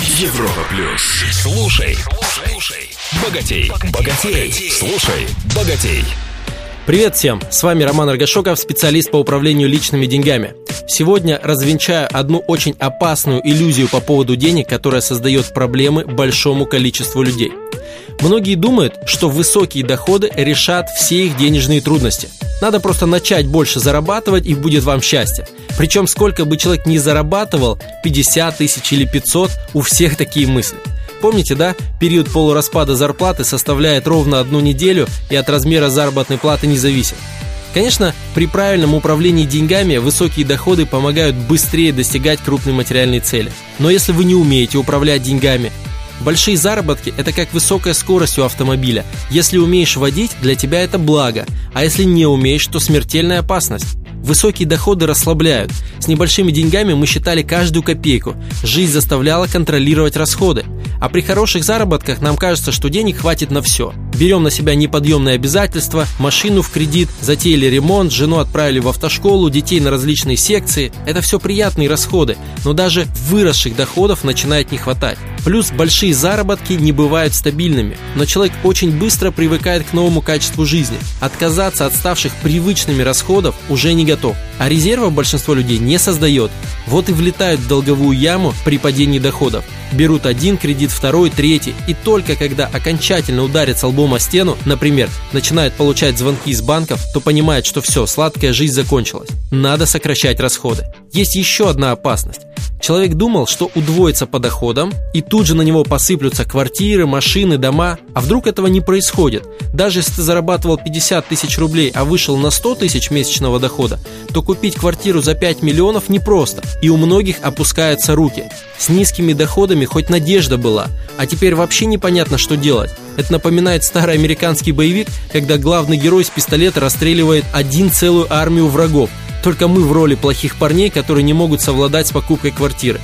Европа плюс. Слушай, слушай, богатей, богатей, слушай, богатей. Привет всем! С вами Роман Аргашоков, специалист по управлению личными деньгами. Сегодня развенчаю одну очень опасную иллюзию по поводу денег, которая создает проблемы большому количеству людей. Многие думают, что высокие доходы решат все их денежные трудности. Надо просто начать больше зарабатывать и будет вам счастье. Причем сколько бы человек ни зарабатывал, 50 тысяч или 500, у всех такие мысли – Помните, да? Период полураспада зарплаты составляет ровно одну неделю и от размера заработной платы не зависит. Конечно, при правильном управлении деньгами высокие доходы помогают быстрее достигать крупной материальной цели. Но если вы не умеете управлять деньгами, Большие заработки – это как высокая скорость у автомобиля. Если умеешь водить, для тебя это благо, а если не умеешь, то смертельная опасность. Высокие доходы расслабляют. С небольшими деньгами мы считали каждую копейку. Жизнь заставляла контролировать расходы. А при хороших заработках нам кажется, что денег хватит на все. Берем на себя неподъемные обязательства, машину в кредит, затеяли ремонт, жену отправили в автошколу, детей на различные секции. Это все приятные расходы, но даже выросших доходов начинает не хватать. Плюс большие заработки не бывают стабильными, но человек очень быстро привыкает к новому качеству жизни. Отказаться от ставших привычными расходов уже не готов. А резерва большинство людей не создает. Вот и влетают в долговую яму при падении доходов. Берут один кредит, второй, третий, и только когда окончательно ударятся лбом о стену, например, начинают получать звонки из банков, то понимают, что все, сладкая жизнь закончилась. Надо сокращать расходы. Есть еще одна опасность. Человек думал, что удвоится по доходам, и тут же на него посыплются квартиры, машины, дома. А вдруг этого не происходит? Даже если ты зарабатывал 50 тысяч рублей, а вышел на 100 тысяч месячного дохода, то купить квартиру за 5 миллионов непросто, и у многих опускаются руки. С низкими доходами хоть надежда была, а теперь вообще непонятно, что делать. Это напоминает старый американский боевик, когда главный герой с пистолета расстреливает один целую армию врагов – только мы в роли плохих парней, которые не могут совладать с покупкой квартиры.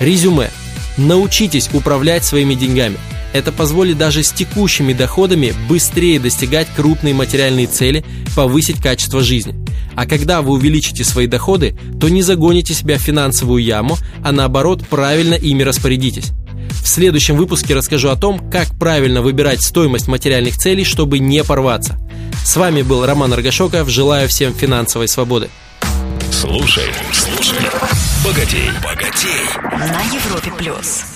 Резюме. Научитесь управлять своими деньгами. Это позволит даже с текущими доходами быстрее достигать крупные материальные цели, повысить качество жизни. А когда вы увеличите свои доходы, то не загоните себя в финансовую яму, а наоборот правильно ими распорядитесь. В следующем выпуске расскажу о том, как правильно выбирать стоимость материальных целей, чтобы не порваться. С вами был Роман Аргашоков. Желаю всем финансовой свободы. Слушай, слушай, богатей, богатей. На Европе плюс.